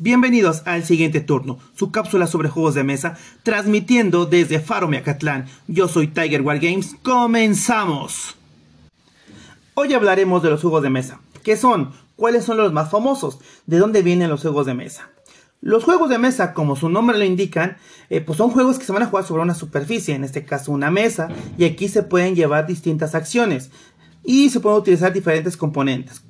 Bienvenidos al siguiente turno, su cápsula sobre juegos de mesa, transmitiendo desde Faro Miacatlán. Yo soy Tiger War Games, comenzamos. Hoy hablaremos de los juegos de mesa. ¿Qué son? ¿Cuáles son los más famosos? ¿De dónde vienen los juegos de mesa? Los juegos de mesa, como su nombre lo indican, eh, pues son juegos que se van a jugar sobre una superficie, en este caso una mesa, y aquí se pueden llevar distintas acciones y se pueden utilizar diferentes componentes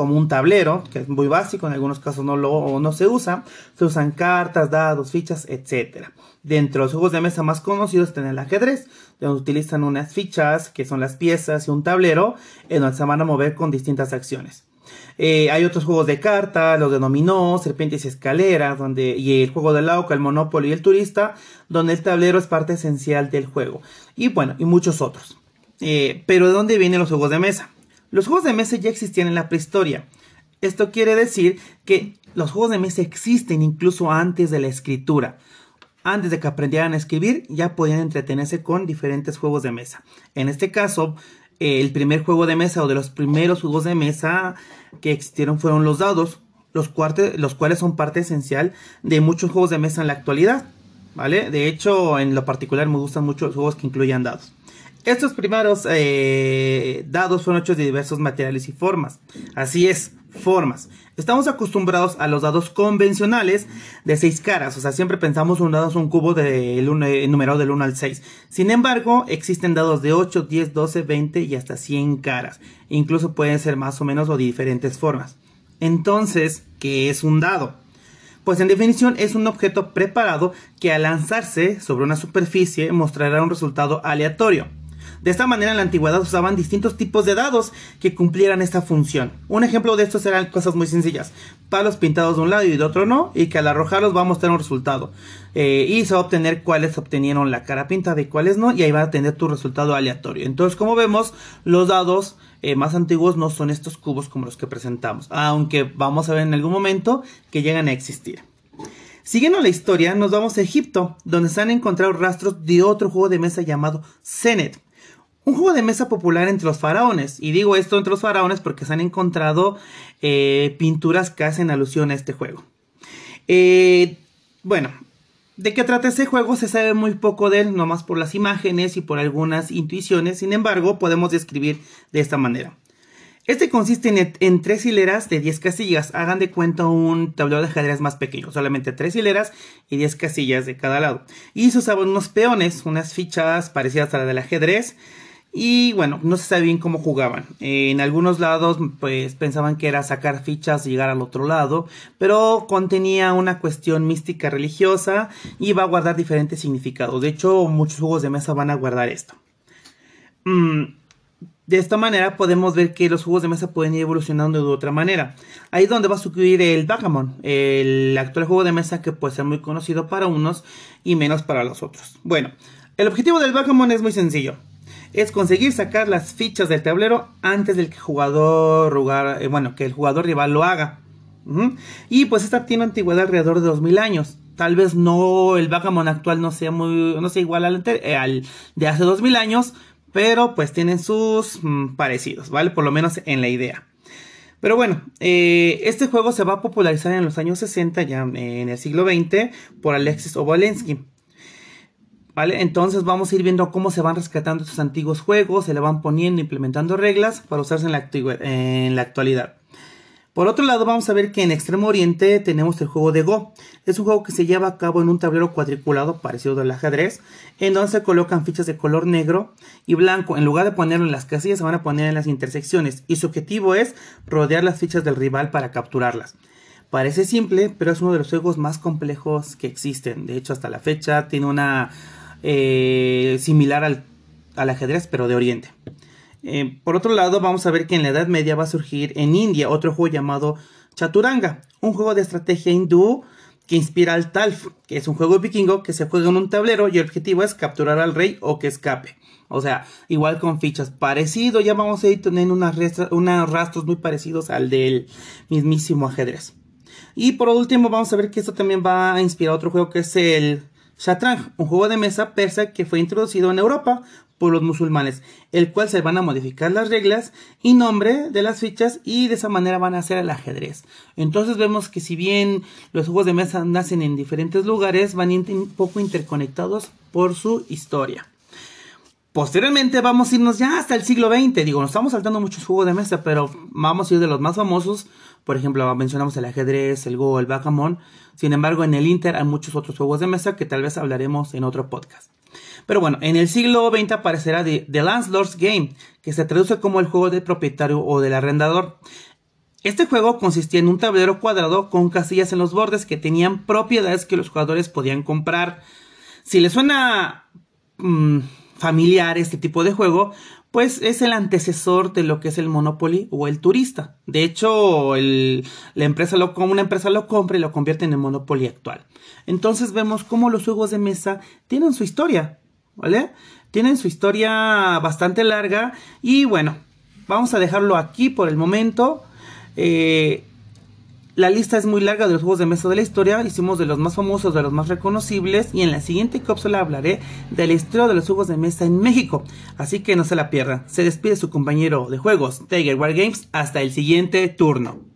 como un tablero, que es muy básico, en algunos casos no, lo, no se usa. Se usan cartas, dados, fichas, etc. Dentro de los juegos de mesa más conocidos están el ajedrez, donde utilizan unas fichas, que son las piezas, y un tablero, en donde se van a mover con distintas acciones. Eh, hay otros juegos de carta, los de dominó, serpientes y escaleras, donde, y el juego del auca, el monopoly y el turista, donde el tablero es parte esencial del juego. Y bueno, y muchos otros. Eh, pero ¿de dónde vienen los juegos de mesa? Los juegos de mesa ya existían en la prehistoria. Esto quiere decir que los juegos de mesa existen incluso antes de la escritura. Antes de que aprendieran a escribir, ya podían entretenerse con diferentes juegos de mesa. En este caso, el primer juego de mesa o de los primeros juegos de mesa que existieron fueron los dados, los, cuales son parte esencial de muchos juegos de mesa en la actualidad. ¿Vale? De hecho, en lo particular me gustan mucho los juegos que incluyan dados. Estos primeros eh, dados fueron hechos de diversos materiales y formas. Así es, formas. Estamos acostumbrados a los dados convencionales de 6 caras, o sea, siempre pensamos un dado es un cubo de eh, numerado del 1 al 6. Sin embargo, existen dados de 8, 10, 12, 20 y hasta 100 caras. Incluso pueden ser más o menos o de diferentes formas. Entonces, ¿qué es un dado? Pues en definición es un objeto preparado que al lanzarse sobre una superficie mostrará un resultado aleatorio. De esta manera en la antigüedad usaban distintos tipos de dados que cumplieran esta función. Un ejemplo de estos eran cosas muy sencillas. Palos pintados de un lado y de otro no, y que al arrojarlos va a mostrar un resultado. Eh, y se va a obtener cuáles obtenieron la cara pintada y cuáles no, y ahí va a tener tu resultado aleatorio. Entonces, como vemos, los dados eh, más antiguos no son estos cubos como los que presentamos, aunque vamos a ver en algún momento que llegan a existir. Siguiendo la historia, nos vamos a Egipto, donde se han encontrado rastros de otro juego de mesa llamado Senet un juego de mesa popular entre los faraones. Y digo esto entre los faraones porque se han encontrado eh, pinturas que hacen alusión a este juego. Eh, bueno, ¿de qué trata ese juego? Se sabe muy poco de él, nomás por las imágenes y por algunas intuiciones. Sin embargo, podemos describir de esta manera. Este consiste en, tres hileras de 10 casillas. Hagan de cuenta un tablero de ajedrez más pequeño. Solamente tres hileras y 10 casillas de cada lado. Y se usaban unos peones, unas fichas parecidas a las del ajedrez. Y bueno, no se sabe bien cómo jugaban. En algunos lados, pues pensaban que era sacar fichas y llegar al otro lado, pero contenía una cuestión mística religiosa y va a guardar diferentes significados. De hecho, muchos juegos de mesa van a guardar esto. Mm, de esta manera podemos ver que los juegos de mesa pueden ir evolucionando de otra manera. Ahí es donde va a sucumbir el Bagamon, el actual juego de mesa que puede ser muy conocido para unos y menos para los otros. Bueno, el objetivo del Bagamon es muy sencillo es conseguir sacar las fichas del tablero antes del que jugador eh, bueno, que el jugador rival lo haga. Y pues esta tiene antigüedad alrededor de 2000 años. Tal vez no el Bagamon actual no sea muy no sea igual al, eh, de hace 2000 años, pero pues tienen sus mm, parecidos, ¿vale? Por lo menos en la idea. Pero bueno, eh, este juego se va a popularizar en los años 60, ya en el siglo XX, por Alexis Obolensky. Entonces vamos a ir viendo cómo se van rescatando estos antiguos juegos, se le van poniendo, implementando reglas para usarse en la, en la actualidad. Por otro lado, vamos a ver que en Extremo Oriente tenemos el juego de Go. Es un juego que se lleva a cabo en un tablero cuadriculado parecido al ajedrez, en donde se colocan fichas de color negro y blanco. En lugar de ponerlo en las casillas, se van a poner en las intersecciones. Y su objetivo es rodear las fichas del rival para capturarlas. Parece simple, pero es uno de los juegos más complejos que existen. De hecho, hasta la fecha tiene una eh, similar al, ajedrez, pero de Oriente. Eh, por otro lado, vamos a ver que en la Edad Media va a surgir en India otro juego llamado Chaturanga, un juego de estrategia hindú que inspira al Talf, que es un juego vikingo que se juega en un tablero y el objetivo es capturar al rey o que escape. O sea, igual con fichas parecido, ya vamos a ir teniendo unos rastros muy parecidos al del mismísimo ajedrez. Y por último, vamos a ver que esto también va a inspirar otro juego que es el Shatrang, un juego de mesa persa que fue introducido en Europa por los musulmanes, el cual se van a modificar las reglas y nombre de las fichas y de esa manera van a hacer el ajedrez. Entonces vemos que si bien los juegos de mesa nacen en diferentes lugares, van un poco interconectados por su historia. Posteriormente vamos a irnos ya hasta el siglo XX. Digo, nos estamos saltando muchos juegos de mesa, pero vamos a ir de los más famosos. Por ejemplo, mencionamos el ajedrez, el Go, el backgammon. Sin embargo, en el Inter hay muchos otros juegos de mesa que tal vez hablaremos en otro podcast. Pero bueno, en el siglo XX aparecerá The, Landlord's Game, que se traduce como el juego del propietario o del arrendador. Este juego consistía en un tablero cuadrado con casillas en los bordes que tenían propiedades que los jugadores podían comprar. Si les suena mm, familiar este tipo de juego, pues es el antecesor de lo que es el Monopoly o el turista. De hecho, la empresa lo, una empresa lo compra y lo convierte en el Monopoly actual. Entonces vemos cómo los juegos de mesa tienen su historia, ¿vale? Tienen su historia bastante larga y bueno, vamos a dejarlo aquí por el momento. Eh, la lista es muy larga de los juegos de mesa de la historia, hicimos de los más famosos, de los más reconocibles y en la siguiente cápsula hablaré de la historia de los juegos de mesa en México, así que no se la pierdan. Se despide su compañero de juegos, Tiger War Games, hasta el siguiente turno.